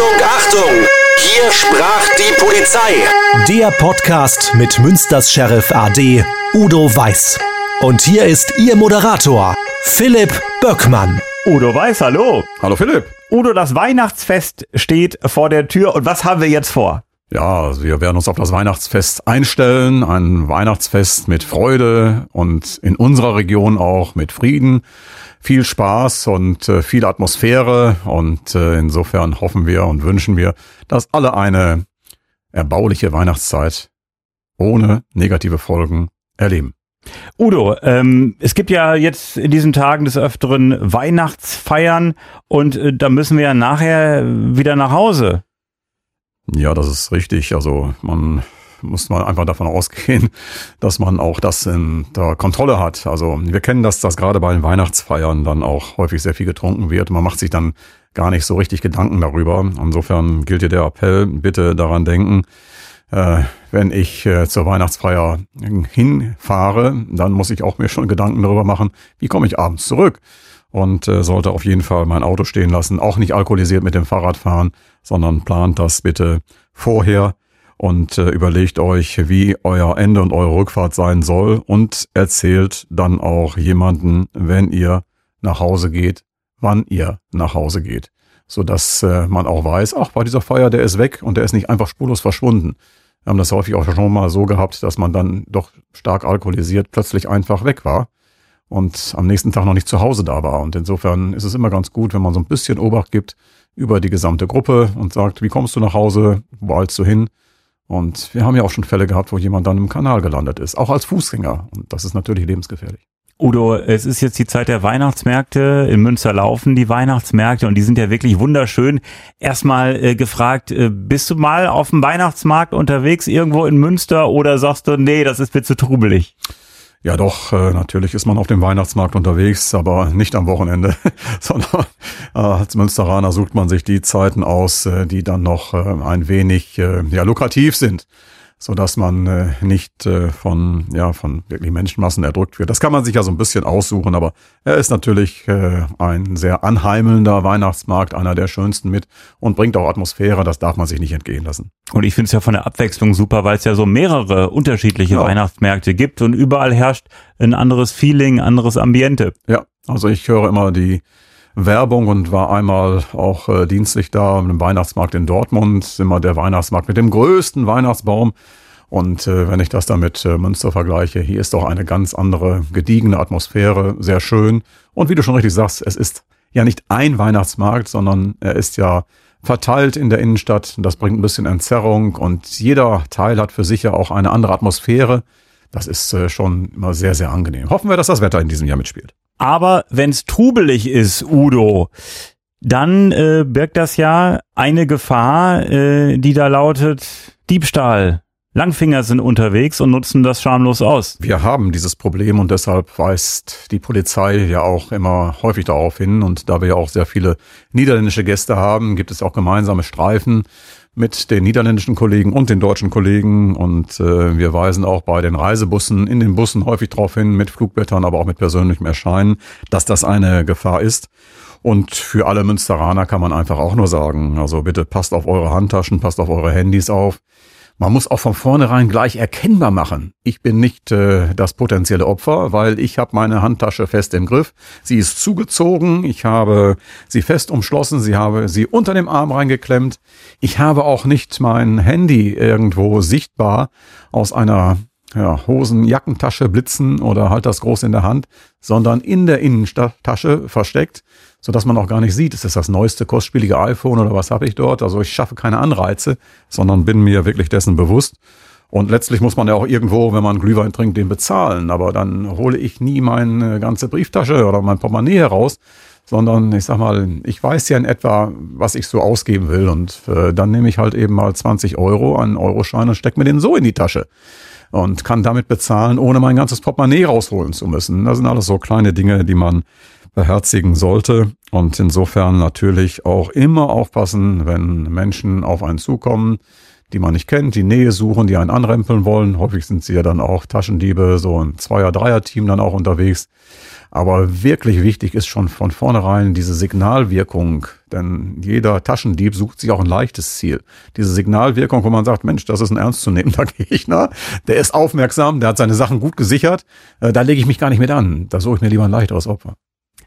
Achtung, Achtung! Hier sprach die Polizei. Der Podcast mit Münsters Sheriff AD Udo Weiß. Und hier ist Ihr Moderator, Philipp Böckmann. Udo Weiß, hallo. Hallo Philipp. Udo, das Weihnachtsfest steht vor der Tür und was haben wir jetzt vor? Ja, also wir werden uns auf das Weihnachtsfest einstellen. Ein Weihnachtsfest mit Freude und in unserer Region auch mit Frieden. Viel Spaß und äh, viel Atmosphäre. Und äh, insofern hoffen wir und wünschen wir, dass alle eine erbauliche Weihnachtszeit ohne negative Folgen erleben. Udo, ähm, es gibt ja jetzt in diesen Tagen des Öfteren Weihnachtsfeiern und äh, da müssen wir ja nachher wieder nach Hause. Ja, das ist richtig. Also man muss mal einfach davon ausgehen, dass man auch das in der Kontrolle hat. Also wir kennen das, dass gerade bei den Weihnachtsfeiern dann auch häufig sehr viel getrunken wird. Man macht sich dann gar nicht so richtig Gedanken darüber. Insofern gilt hier der Appell, bitte daran denken, äh, wenn ich äh, zur Weihnachtsfeier hinfahre, dann muss ich auch mir schon Gedanken darüber machen, wie komme ich abends zurück und äh, sollte auf jeden Fall mein Auto stehen lassen, auch nicht alkoholisiert mit dem Fahrrad fahren, sondern plant das bitte vorher und äh, überlegt euch, wie euer Ende und eure Rückfahrt sein soll und erzählt dann auch jemanden, wenn ihr nach Hause geht, wann ihr nach Hause geht, so dass äh, man auch weiß, ach, bei dieser Feier, der ist weg und der ist nicht einfach spurlos verschwunden. Wir haben das häufig auch schon mal so gehabt, dass man dann doch stark alkoholisiert plötzlich einfach weg war und am nächsten Tag noch nicht zu Hause da war. Und insofern ist es immer ganz gut, wenn man so ein bisschen Obacht gibt über die gesamte Gruppe und sagt, wie kommst du nach Hause, wo eilst du hin? Und wir haben ja auch schon Fälle gehabt, wo jemand dann im Kanal gelandet ist, auch als Fußgänger. Und das ist natürlich lebensgefährlich. Udo, es ist jetzt die Zeit der Weihnachtsmärkte. In Münster laufen die Weihnachtsmärkte und die sind ja wirklich wunderschön. Erstmal äh, gefragt, äh, bist du mal auf dem Weihnachtsmarkt unterwegs irgendwo in Münster oder sagst du, nee, das ist mir zu trubelig? Ja, doch, äh, natürlich ist man auf dem Weihnachtsmarkt unterwegs, aber nicht am Wochenende, sondern äh, als Münsteraner sucht man sich die Zeiten aus, äh, die dann noch äh, ein wenig äh, ja, lukrativ sind so dass man äh, nicht äh, von ja von wirklich Menschenmassen erdrückt wird. Das kann man sich ja so ein bisschen aussuchen, aber er ist natürlich äh, ein sehr anheimelnder Weihnachtsmarkt, einer der schönsten mit und bringt auch Atmosphäre. Das darf man sich nicht entgehen lassen. Und ich finde es ja von der Abwechslung super, weil es ja so mehrere unterschiedliche ja. Weihnachtsmärkte gibt und überall herrscht ein anderes Feeling, anderes Ambiente. Ja, also ich höre immer die Werbung und war einmal auch äh, dienstlich da im Weihnachtsmarkt in Dortmund, immer der Weihnachtsmarkt mit dem größten Weihnachtsbaum. Und äh, wenn ich das da mit äh, Münster vergleiche, hier ist doch eine ganz andere, gediegene Atmosphäre, sehr schön. Und wie du schon richtig sagst, es ist ja nicht ein Weihnachtsmarkt, sondern er ist ja verteilt in der Innenstadt. Das bringt ein bisschen Entzerrung und jeder Teil hat für sich ja auch eine andere Atmosphäre. Das ist äh, schon immer sehr, sehr angenehm. Hoffen wir, dass das Wetter in diesem Jahr mitspielt. Aber wenn's trubelig ist, Udo, dann äh, birgt das ja eine Gefahr, äh, die da lautet Diebstahl. Langfinger sind unterwegs und nutzen das schamlos aus. Wir haben dieses Problem und deshalb weist die Polizei ja auch immer häufig darauf hin. Und da wir ja auch sehr viele niederländische Gäste haben, gibt es auch gemeinsame Streifen mit den niederländischen Kollegen und den deutschen Kollegen. Und äh, wir weisen auch bei den Reisebussen, in den Bussen häufig darauf hin, mit Flugblättern, aber auch mit persönlichem Erscheinen, dass das eine Gefahr ist. Und für alle Münsteraner kann man einfach auch nur sagen, also bitte passt auf eure Handtaschen, passt auf eure Handys auf. Man muss auch von vornherein gleich erkennbar machen. Ich bin nicht äh, das potenzielle Opfer, weil ich habe meine Handtasche fest im Griff. Sie ist zugezogen, ich habe sie fest umschlossen, sie habe sie unter dem Arm reingeklemmt. Ich habe auch nicht mein Handy irgendwo sichtbar aus einer ja, Hosen, Jackentasche blitzen oder halt das groß in der Hand, sondern in der Innentasche versteckt so dass man auch gar nicht sieht, ist das das neueste kostspielige iPhone oder was habe ich dort? Also ich schaffe keine Anreize, sondern bin mir wirklich dessen bewusst. Und letztlich muss man ja auch irgendwo, wenn man Glühwein trinkt, den bezahlen. Aber dann hole ich nie meine ganze Brieftasche oder mein Portemonnaie heraus, sondern ich sag mal, ich weiß ja in etwa, was ich so ausgeben will. Und äh, dann nehme ich halt eben mal 20 Euro, einen Euroschein und stecke mir den so in die Tasche. Und kann damit bezahlen, ohne mein ganzes Portemonnaie rausholen zu müssen. Das sind alles so kleine Dinge, die man beherzigen sollte. Und insofern natürlich auch immer aufpassen, wenn Menschen auf einen zukommen, die man nicht kennt, die Nähe suchen, die einen anrempeln wollen. Häufig sind sie ja dann auch Taschendiebe, so ein Zweier-, Dreier-Team dann auch unterwegs. Aber wirklich wichtig ist schon von vornherein diese Signalwirkung, denn jeder Taschendieb sucht sich auch ein leichtes Ziel. Diese Signalwirkung, wo man sagt, Mensch, das ist ein ernstzunehmender Gegner, der ist aufmerksam, der hat seine Sachen gut gesichert, äh, da lege ich mich gar nicht mit an. Da suche ich mir lieber ein leichteres Opfer.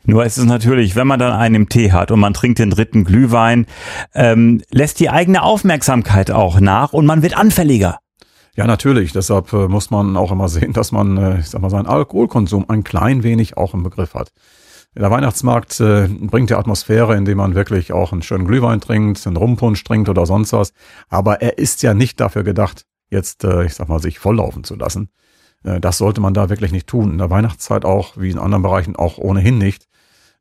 Nur ist es natürlich, wenn man dann einen im Tee hat und man trinkt den dritten Glühwein, ähm, lässt die eigene Aufmerksamkeit auch nach und man wird anfälliger. Ja, natürlich. Deshalb äh, muss man auch immer sehen, dass man, äh, ich sag mal, seinen Alkoholkonsum ein klein wenig auch im Begriff hat. Der Weihnachtsmarkt äh, bringt die Atmosphäre, indem man wirklich auch einen schönen Glühwein trinkt, einen Rumpunsch trinkt oder sonst was. Aber er ist ja nicht dafür gedacht, jetzt, äh, ich sag mal, sich volllaufen zu lassen. Äh, das sollte man da wirklich nicht tun. In der Weihnachtszeit auch, wie in anderen Bereichen auch ohnehin nicht.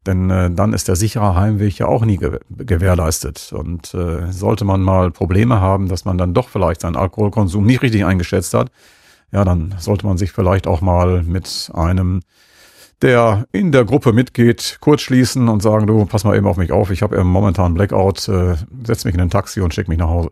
Denn äh, dann ist der sichere Heimweg ja auch nie ge gewährleistet. Und äh, sollte man mal Probleme haben, dass man dann doch vielleicht seinen Alkoholkonsum nicht richtig eingeschätzt hat, ja, dann sollte man sich vielleicht auch mal mit einem, der in der Gruppe mitgeht, kurz schließen und sagen, du, pass mal eben auf mich auf, ich habe momentan Blackout, äh, setz mich in ein Taxi und schick mich nach Hause.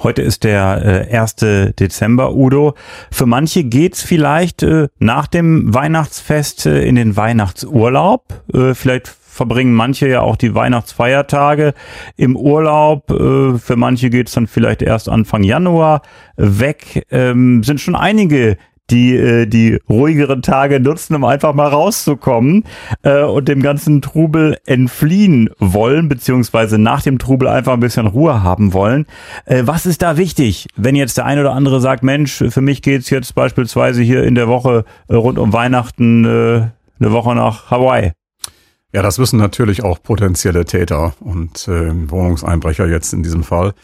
Heute ist der äh, 1. Dezember, Udo. Für manche geht's vielleicht äh, nach dem Weihnachtsfest äh, in den Weihnachtsurlaub. Äh, vielleicht verbringen manche ja auch die Weihnachtsfeiertage im Urlaub. Äh, für manche geht's dann vielleicht erst Anfang Januar weg. Ähm, sind schon einige, die äh, die ruhigeren Tage nutzen, um einfach mal rauszukommen äh, und dem ganzen Trubel entfliehen wollen, beziehungsweise nach dem Trubel einfach ein bisschen Ruhe haben wollen. Äh, was ist da wichtig, wenn jetzt der eine oder andere sagt, Mensch, für mich geht's jetzt beispielsweise hier in der Woche äh, rund um Weihnachten äh, eine Woche nach Hawaii? Ja, das wissen natürlich auch potenzielle Täter und äh, Wohnungseinbrecher jetzt in diesem Fall.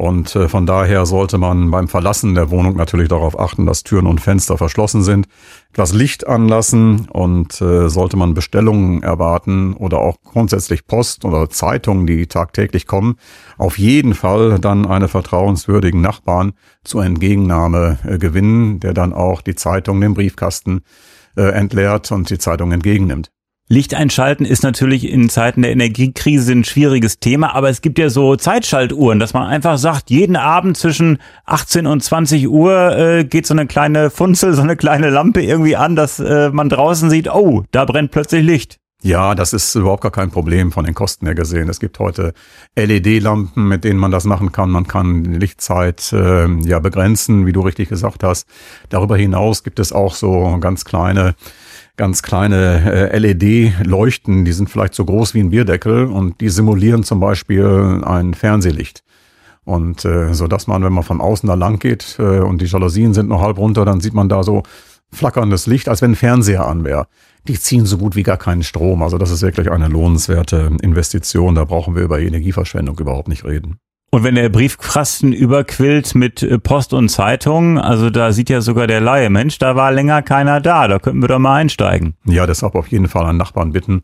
Und äh, von daher sollte man beim Verlassen der Wohnung natürlich darauf achten, dass Türen und Fenster verschlossen sind, etwas Licht anlassen und äh, sollte man Bestellungen erwarten oder auch grundsätzlich Post oder Zeitungen, die tagtäglich kommen, auf jeden Fall dann eine vertrauenswürdigen Nachbarn zur Entgegennahme äh, gewinnen, der dann auch die Zeitung, den Briefkasten entleert und die Zeitung entgegennimmt. Licht einschalten ist natürlich in Zeiten der Energiekrise ein schwieriges Thema, aber es gibt ja so Zeitschaltuhren, dass man einfach sagt, jeden Abend zwischen 18 und 20 Uhr äh, geht so eine kleine Funzel, so eine kleine Lampe irgendwie an, dass äh, man draußen sieht, oh, da brennt plötzlich Licht. Ja, das ist überhaupt gar kein Problem von den Kosten her gesehen. Es gibt heute LED-Lampen, mit denen man das machen kann. Man kann die Lichtzeit äh, ja begrenzen, wie du richtig gesagt hast. Darüber hinaus gibt es auch so ganz kleine ganz kleine äh, LED-Leuchten, die sind vielleicht so groß wie ein Bierdeckel und die simulieren zum Beispiel ein Fernsehlicht. Und äh, so dass man, wenn man von außen da lang geht äh, und die Jalousien sind noch halb runter, dann sieht man da so flackerndes Licht, als wenn ein Fernseher an wäre. Die ziehen so gut wie gar keinen Strom. Also das ist wirklich eine lohnenswerte Investition. Da brauchen wir über Energieverschwendung überhaupt nicht reden. Und wenn der Briefkasten überquillt mit äh, Post und Zeitung, also da sieht ja sogar der Laie, Mensch, da war länger keiner da, da könnten wir doch mal einsteigen. Ja, deshalb auf jeden Fall an Nachbarn bitten,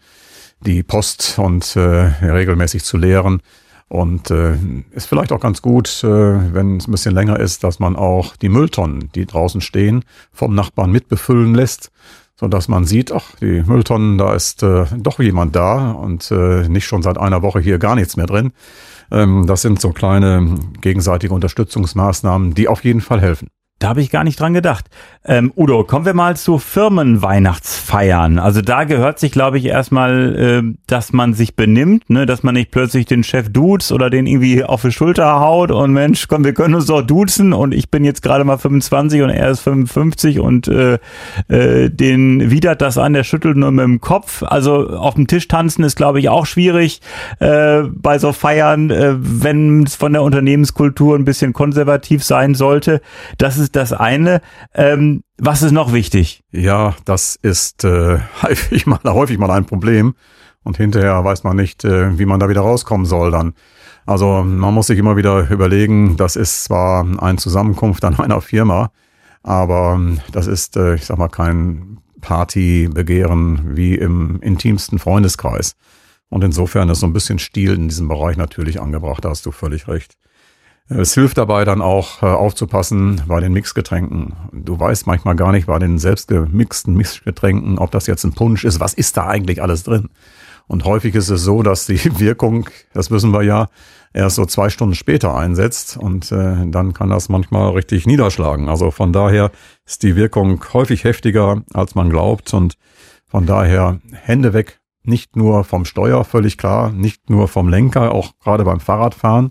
die Post und äh, regelmäßig zu leeren. Und äh, ist vielleicht auch ganz gut, äh, wenn es ein bisschen länger ist, dass man auch die Mülltonnen, die draußen stehen, vom Nachbarn mitbefüllen lässt, so dass man sieht, ach, die Mülltonnen, da ist äh, doch jemand da und äh, nicht schon seit einer Woche hier gar nichts mehr drin. Ähm, das sind so kleine gegenseitige Unterstützungsmaßnahmen, die auf jeden Fall helfen. Da habe ich gar nicht dran gedacht. Ähm, Udo, kommen wir mal zu Firmenweihnachtsfeiern. Also da gehört sich, glaube ich, erstmal, äh, dass man sich benimmt, ne? dass man nicht plötzlich den Chef duzt oder den irgendwie auf die Schulter haut und Mensch, komm, wir können uns doch duzen und ich bin jetzt gerade mal 25 und er ist 55 und äh, äh, den widert das an, der schüttelt nur mit dem Kopf. Also auf dem Tisch tanzen ist, glaube ich, auch schwierig äh, bei so Feiern, äh, wenn es von der Unternehmenskultur ein bisschen konservativ sein sollte. Das ist ist das eine. Ähm, was ist noch wichtig? Ja, das ist äh, häufig, mal, häufig mal ein Problem. Und hinterher weiß man nicht, äh, wie man da wieder rauskommen soll dann. Also man muss sich immer wieder überlegen, das ist zwar eine Zusammenkunft an einer Firma, aber ähm, das ist, äh, ich sag mal, kein Partybegehren wie im intimsten Freundeskreis. Und insofern ist so ein bisschen Stil in diesem Bereich natürlich angebracht, da hast du völlig recht. Es hilft dabei dann auch äh, aufzupassen bei den Mixgetränken. Du weißt manchmal gar nicht bei den selbst gemixten Mixgetränken, ob das jetzt ein Punsch ist. Was ist da eigentlich alles drin? Und häufig ist es so, dass die Wirkung, das wissen wir ja, erst so zwei Stunden später einsetzt und äh, dann kann das manchmal richtig niederschlagen. Also von daher ist die Wirkung häufig heftiger, als man glaubt und Von daher Hände weg, nicht nur vom Steuer, völlig klar, nicht nur vom Lenker, auch gerade beim Fahrradfahren,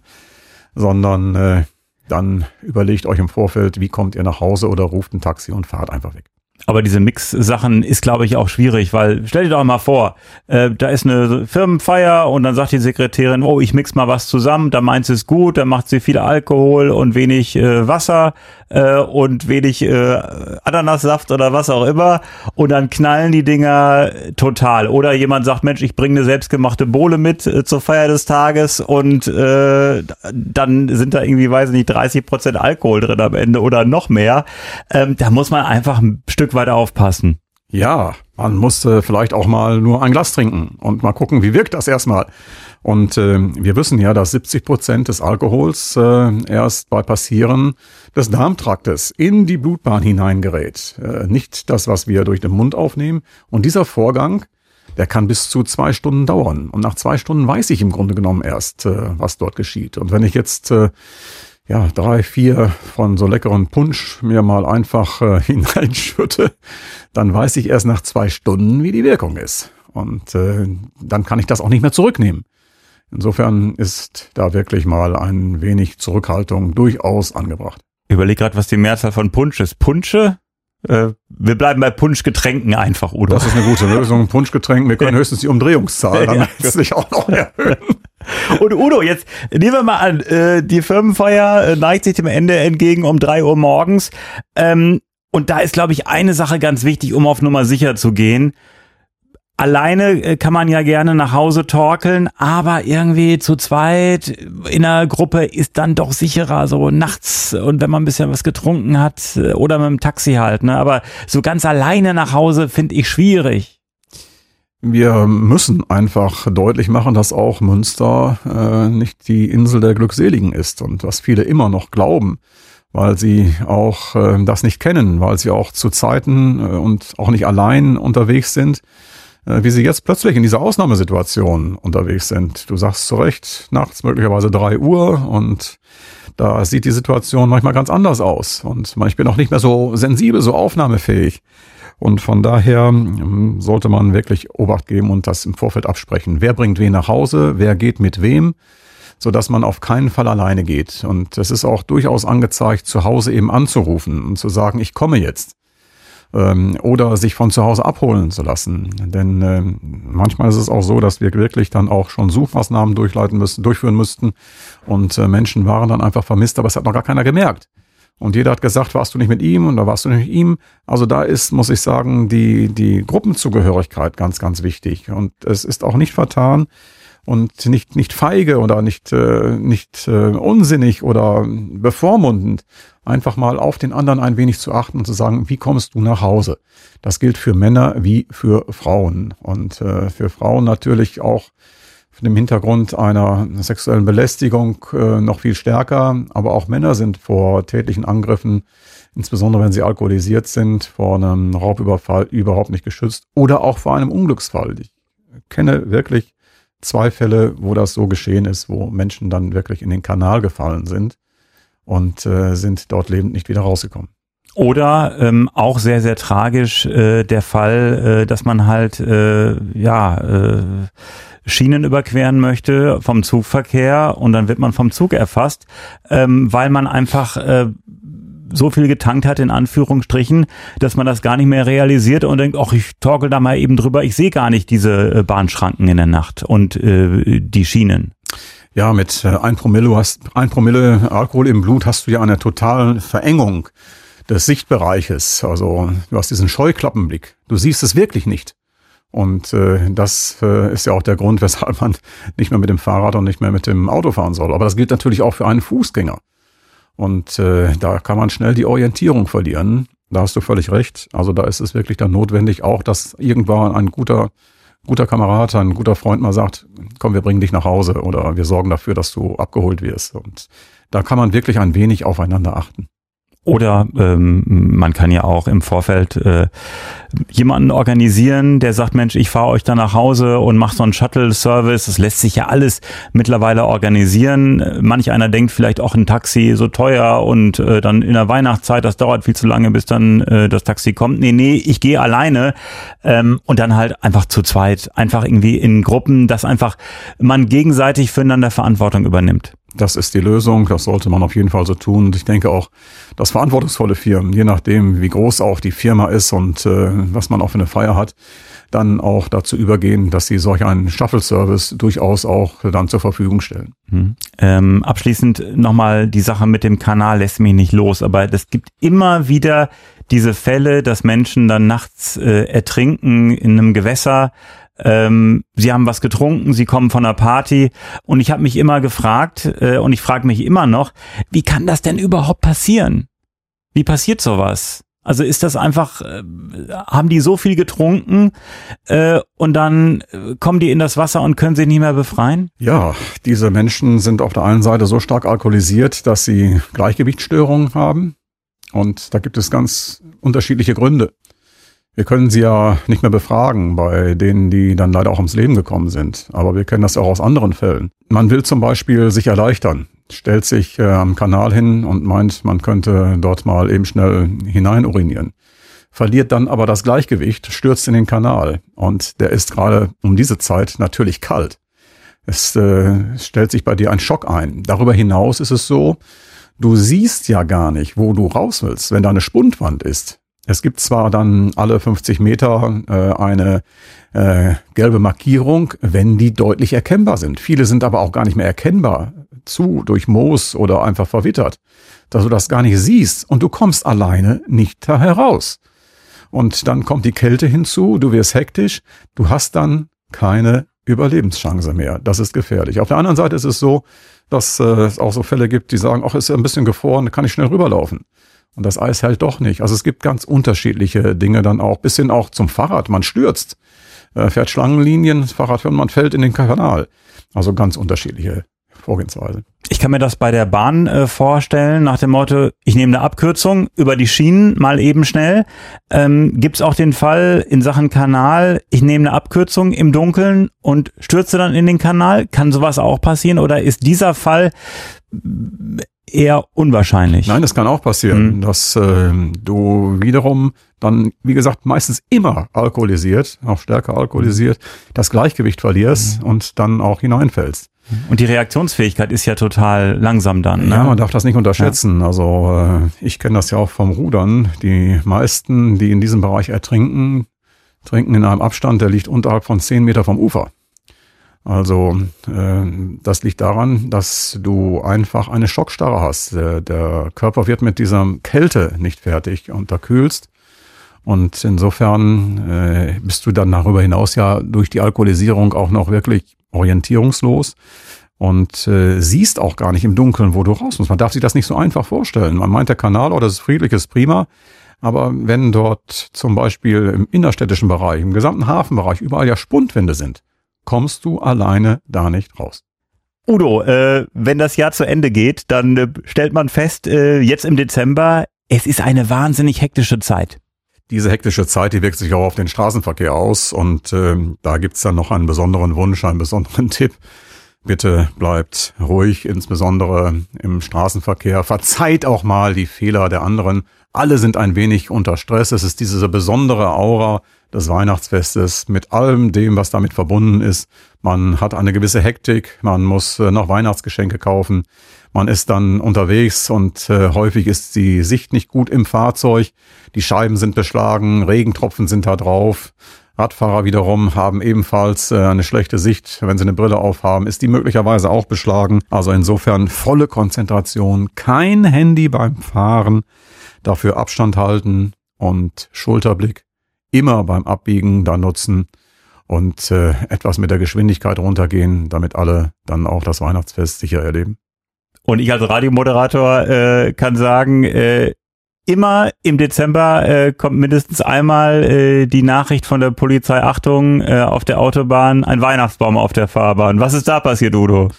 sondern äh, dann überlegt euch im Vorfeld, wie kommt ihr nach Hause oder ruft ein Taxi und fahrt einfach weg. Aber diese Mix-Sachen ist, glaube ich, auch schwierig, weil stell dir doch mal vor, äh, da ist eine Firmenfeier und dann sagt die Sekretärin, oh, ich mix mal was zusammen, da meint sie es gut, dann macht sie viel Alkohol und wenig äh, Wasser äh, und wenig äh, Ananassaft oder was auch immer und dann knallen die Dinger total. Oder jemand sagt, Mensch, ich bringe eine selbstgemachte Bohle mit äh, zur Feier des Tages und äh, dann sind da irgendwie, weiß ich nicht, 30 Prozent Alkohol drin am Ende oder noch mehr. Ähm, da muss man einfach ein Stück weit aufpassen. Ja, man muss äh, vielleicht auch mal nur ein Glas trinken und mal gucken, wie wirkt das erstmal. Und äh, wir wissen ja, dass 70 Prozent des Alkohols äh, erst bei Passieren des Darmtraktes in die Blutbahn hineingerät. Äh, nicht das, was wir durch den Mund aufnehmen. Und dieser Vorgang, der kann bis zu zwei Stunden dauern. Und nach zwei Stunden weiß ich im Grunde genommen erst, äh, was dort geschieht. Und wenn ich jetzt äh, ja, drei, vier von so leckeren Punsch mir mal einfach äh, hineinschütte, dann weiß ich erst nach zwei Stunden, wie die Wirkung ist. Und äh, dann kann ich das auch nicht mehr zurücknehmen. Insofern ist da wirklich mal ein wenig Zurückhaltung durchaus angebracht. Überleg gerade, was die Mehrzahl von Punsch ist. Punsche? Äh, wir bleiben bei Punschgetränken einfach, oder? Das ist eine gute Lösung. Punschgetränken, wir können höchstens die Umdrehungszahl dann ja. auch noch erhöhen. Und Udo, jetzt nehmen wir mal an, äh, die Firmenfeier äh, neigt sich dem Ende entgegen um drei Uhr morgens. Ähm, und da ist, glaube ich, eine Sache ganz wichtig, um auf Nummer sicher zu gehen. Alleine äh, kann man ja gerne nach Hause torkeln, aber irgendwie zu zweit in einer Gruppe ist dann doch sicherer, so nachts und wenn man ein bisschen was getrunken hat äh, oder mit dem Taxi halt, ne? Aber so ganz alleine nach Hause finde ich schwierig. Wir müssen einfach deutlich machen, dass auch Münster äh, nicht die Insel der Glückseligen ist und was viele immer noch glauben, weil sie auch äh, das nicht kennen, weil sie auch zu Zeiten äh, und auch nicht allein unterwegs sind äh, wie sie jetzt plötzlich in dieser Ausnahmesituation unterwegs sind. Du sagst zu Recht, nachts möglicherweise drei Uhr und da sieht die Situation manchmal ganz anders aus und ich bin auch nicht mehr so sensibel, so aufnahmefähig. Und von daher ähm, sollte man wirklich Obacht geben und das im Vorfeld absprechen. Wer bringt wen nach Hause? Wer geht mit wem? so dass man auf keinen Fall alleine geht. Und es ist auch durchaus angezeigt, zu Hause eben anzurufen und zu sagen, ich komme jetzt ähm, oder sich von zu Hause abholen zu lassen. Denn äh, manchmal ist es auch so, dass wir wirklich dann auch schon Suchmaßnahmen durchleiten müssen, durchführen müssten und äh, Menschen waren dann einfach vermisst, aber es hat noch gar keiner gemerkt. Und jeder hat gesagt, warst du nicht mit ihm und da warst du nicht mit ihm. Also da ist, muss ich sagen, die, die Gruppenzugehörigkeit ganz, ganz wichtig. Und es ist auch nicht vertan, und nicht, nicht feige oder nicht, äh, nicht äh, unsinnig oder bevormundend, einfach mal auf den anderen ein wenig zu achten und zu sagen, wie kommst du nach Hause? Das gilt für Männer wie für Frauen und äh, für Frauen natürlich auch von dem Hintergrund einer sexuellen Belästigung äh, noch viel stärker, aber auch Männer sind vor tätlichen Angriffen, insbesondere wenn sie alkoholisiert sind, vor einem Raubüberfall überhaupt nicht geschützt oder auch vor einem Unglücksfall. Ich kenne wirklich zwei Fälle, wo das so geschehen ist, wo Menschen dann wirklich in den Kanal gefallen sind und äh, sind dort lebend nicht wieder rausgekommen. Oder ähm, auch sehr, sehr tragisch äh, der Fall, äh, dass man halt äh, ja äh, Schienen überqueren möchte vom Zugverkehr und dann wird man vom Zug erfasst, ähm, weil man einfach äh, so viel getankt hat, in Anführungsstrichen, dass man das gar nicht mehr realisiert und denkt, ach, ich torkel da mal eben drüber, ich sehe gar nicht diese äh, Bahnschranken in der Nacht und äh, die Schienen. Ja, mit äh, ein Promille, hast, ein Promille Alkohol im Blut hast du ja eine totale Verengung des Sichtbereiches. Also du hast diesen Scheuklappenblick. Du siehst es wirklich nicht. Und äh, das äh, ist ja auch der Grund, weshalb man nicht mehr mit dem Fahrrad und nicht mehr mit dem Auto fahren soll. Aber das gilt natürlich auch für einen Fußgänger. Und äh, da kann man schnell die Orientierung verlieren. Da hast du völlig recht. Also da ist es wirklich dann notwendig, auch dass irgendwann ein guter, guter Kamerad, ein guter Freund mal sagt, komm, wir bringen dich nach Hause oder wir sorgen dafür, dass du abgeholt wirst. Und da kann man wirklich ein wenig aufeinander achten. Oder ähm, man kann ja auch im Vorfeld äh, jemanden organisieren, der sagt, Mensch, ich fahre euch da nach Hause und mache so einen Shuttle-Service. Das lässt sich ja alles mittlerweile organisieren. Manch einer denkt vielleicht auch ein Taxi so teuer und äh, dann in der Weihnachtszeit, das dauert viel zu lange, bis dann äh, das Taxi kommt. Nee, nee, ich gehe alleine ähm, und dann halt einfach zu zweit, einfach irgendwie in Gruppen, dass einfach man gegenseitig füreinander Verantwortung übernimmt. Das ist die Lösung, das sollte man auf jeden Fall so tun. Und ich denke auch, dass verantwortungsvolle Firmen, je nachdem, wie groß auch die Firma ist und äh, was man auch für eine Feier hat, dann auch dazu übergehen, dass sie solch einen Shuttle-Service durchaus auch dann zur Verfügung stellen. Hm. Ähm, abschließend nochmal die Sache mit dem Kanal lässt mich nicht los, aber es gibt immer wieder diese Fälle, dass Menschen dann nachts äh, ertrinken in einem Gewässer ähm, sie haben was getrunken, sie kommen von einer Party und ich habe mich immer gefragt äh, und ich frage mich immer noch, wie kann das denn überhaupt passieren? Wie passiert sowas? Also ist das einfach, äh, haben die so viel getrunken äh, und dann äh, kommen die in das Wasser und können sich nicht mehr befreien? Ja, diese Menschen sind auf der einen Seite so stark alkoholisiert, dass sie Gleichgewichtsstörungen haben. Und da gibt es ganz unterschiedliche Gründe. Wir können sie ja nicht mehr befragen bei denen, die dann leider auch ums Leben gekommen sind. Aber wir kennen das auch aus anderen Fällen. Man will zum Beispiel sich erleichtern, stellt sich äh, am Kanal hin und meint, man könnte dort mal eben schnell hinein urinieren. Verliert dann aber das Gleichgewicht, stürzt in den Kanal. Und der ist gerade um diese Zeit natürlich kalt. Es äh, stellt sich bei dir ein Schock ein. Darüber hinaus ist es so, du siehst ja gar nicht, wo du raus willst, wenn da eine Spundwand ist. Es gibt zwar dann alle 50 Meter äh, eine äh, gelbe Markierung, wenn die deutlich erkennbar sind. Viele sind aber auch gar nicht mehr erkennbar zu durch Moos oder einfach verwittert, dass du das gar nicht siehst und du kommst alleine nicht da heraus. Und dann kommt die Kälte hinzu, du wirst hektisch, du hast dann keine Überlebenschance mehr. Das ist gefährlich. Auf der anderen Seite ist es so, dass äh, es auch so Fälle gibt, die sagen, ach, ist ja ein bisschen gefroren, kann ich schnell rüberlaufen. Und das Eis hält doch nicht. Also es gibt ganz unterschiedliche Dinge dann auch, bis hin auch zum Fahrrad. Man stürzt, äh, fährt Schlangenlinien, Fahrrad man fällt in den Kanal. Also ganz unterschiedliche Vorgehensweise. Ich kann mir das bei der Bahn äh, vorstellen, nach dem Motto, ich nehme eine Abkürzung über die Schienen mal eben schnell. Ähm, Gibt es auch den Fall in Sachen Kanal, ich nehme eine Abkürzung im Dunkeln und stürze dann in den Kanal? Kann sowas auch passieren oder ist dieser Fall eher unwahrscheinlich. Nein, das kann auch passieren, mhm. dass äh, du wiederum dann, wie gesagt, meistens immer alkoholisiert, auch stärker alkoholisiert, das Gleichgewicht verlierst mhm. und dann auch hineinfällst. Und die Reaktionsfähigkeit ist ja total langsam dann. Ne? Ja, man darf das nicht unterschätzen. Ja. Also äh, ich kenne das ja auch vom Rudern. Die meisten, die in diesem Bereich ertrinken, trinken in einem Abstand, der liegt unterhalb von zehn Meter vom Ufer. Also äh, das liegt daran, dass du einfach eine Schockstarre hast. Der, der Körper wird mit dieser Kälte nicht fertig und da kühlst. Und insofern äh, bist du dann darüber hinaus ja durch die Alkoholisierung auch noch wirklich orientierungslos und äh, siehst auch gar nicht im Dunkeln, wo du raus musst. Man darf sich das nicht so einfach vorstellen. Man meint, der Kanal oder das ist friedlich, ist prima. Aber wenn dort zum Beispiel im innerstädtischen Bereich, im gesamten Hafenbereich überall ja Spundwände sind, kommst du alleine da nicht raus. Udo, äh, wenn das Jahr zu Ende geht, dann äh, stellt man fest, äh, jetzt im Dezember, es ist eine wahnsinnig hektische Zeit. Diese hektische Zeit, die wirkt sich auch auf den Straßenverkehr aus und äh, da gibt's dann noch einen besonderen Wunsch, einen besonderen Tipp. Bitte bleibt ruhig, insbesondere im Straßenverkehr. Verzeiht auch mal die Fehler der anderen. Alle sind ein wenig unter Stress. Es ist diese besondere Aura des Weihnachtsfestes mit allem dem, was damit verbunden ist. Man hat eine gewisse Hektik, man muss äh, noch Weihnachtsgeschenke kaufen, man ist dann unterwegs und äh, häufig ist die Sicht nicht gut im Fahrzeug, die Scheiben sind beschlagen, Regentropfen sind da drauf. Radfahrer wiederum haben ebenfalls äh, eine schlechte Sicht. Wenn sie eine Brille aufhaben, ist die möglicherweise auch beschlagen. Also insofern volle Konzentration, kein Handy beim Fahren, dafür Abstand halten und Schulterblick immer beim Abbiegen da nutzen und äh, etwas mit der Geschwindigkeit runtergehen, damit alle dann auch das Weihnachtsfest sicher erleben. Und ich als Radiomoderator äh, kann sagen, äh, immer im Dezember äh, kommt mindestens einmal äh, die Nachricht von der Polizei, Achtung, äh, auf der Autobahn ein Weihnachtsbaum auf der Fahrbahn. Was ist da passiert, Udo?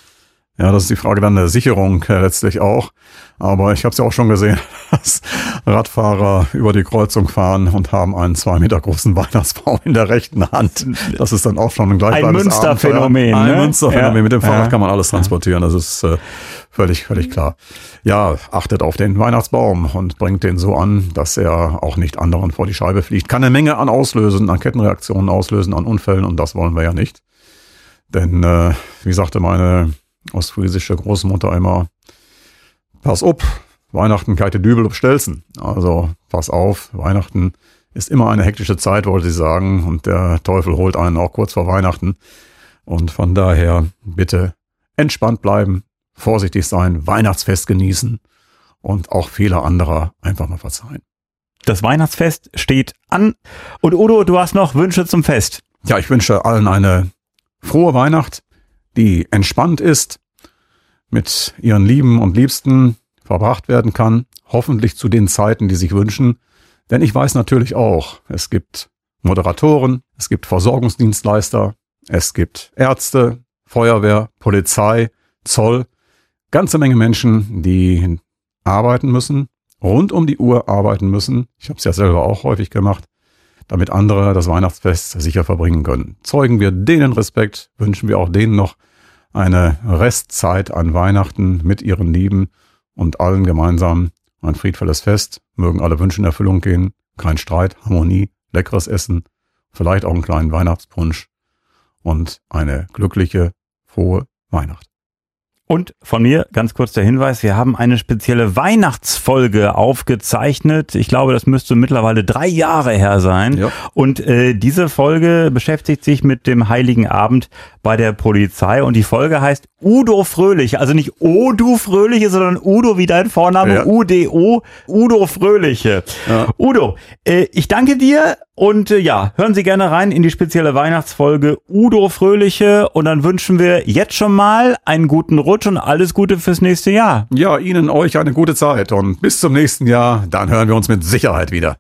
Ja, das ist die Frage dann der Sicherung äh, letztlich auch. Aber ich habe es ja auch schon gesehen, dass Radfahrer über die Kreuzung fahren und haben einen zwei Meter großen Weihnachtsbaum in der rechten Hand. Das ist dann auch schon ein gleichbleibendes Ein Münsterphänomen. Ein ne? Münsterphänomen. Ja. Mit dem Fahrrad Ja. kann man alles transportieren. Das ist äh, völlig, völlig klar. Ja, achtet auf den Weihnachtsbaum und bringt den so an, dass er auch nicht anderen vor die Scheibe fliegt. Kann eine Menge an Auslösen, an Kettenreaktionen auslösen, an Unfällen und das wollen wir ja nicht. Denn, äh, wie sagte meine ostfriesische Großmutter immer, pass up, Weihnachten keite Dübel Stelzen. Also pass auf, Weihnachten ist immer eine hektische Zeit, wollte sie sagen, und der Teufel holt einen auch kurz vor Weihnachten. Und von daher bitte entspannt bleiben, vorsichtig sein, Weihnachtsfest genießen und auch Fehler anderer einfach mal verzeihen. Das Weihnachtsfest steht an. Und Udo, du hast noch Wünsche zum Fest. Ja, ich wünsche allen eine frohe Weihnacht, die entspannt ist, mit ihren Lieben und Liebsten verbracht werden kann, hoffentlich zu den Zeiten, die sich wünschen. Denn ich weiß natürlich auch, es gibt Moderatoren, es gibt Versorgungsdienstleister, es gibt Ärzte, Feuerwehr, Polizei, Zoll, ganze Menge Menschen, die arbeiten müssen, rund um die Uhr arbeiten müssen. Ich habe es ja selber auch häufig gemacht damit andere das Weihnachtsfest sicher verbringen können. Zeugen wir denen Respekt, wünschen wir auch denen noch eine Restzeit an Weihnachten mit ihren Lieben und allen gemeinsam ein friedvolles Fest. Mögen alle Wünsche in Erfüllung gehen. Kein Streit, Harmonie, leckeres Essen, vielleicht auch einen kleinen Weihnachtspunsch und eine glückliche, frohe Weihnacht. Und von mir ganz kurz der Hinweis, wir haben eine spezielle Weihnachtsfolge aufgezeichnet. Ich glaube, das müsste mittlerweile drei Jahre her sein. Ja. Und äh, diese Folge beschäftigt sich mit dem Heiligen Abend bei der Polizei. Und die Folge heißt Udo Fröhliche. Also nicht Odu Fröhliche, sondern Udo wie dein Vorname, Ja. UDO, Udo Fröhliche. Ja. Udo, äh, ich danke dir und äh, ja, hören Sie gerne rein in die spezielle Weihnachtsfolge Udo Fröhliche und dann wünschen wir jetzt schon mal einen guten Rutsch und alles Gute fürs nächste Jahr. Ja, Ihnen, euch eine gute Zeit und bis zum nächsten Jahr, dann hören wir uns mit Sicherheit wieder.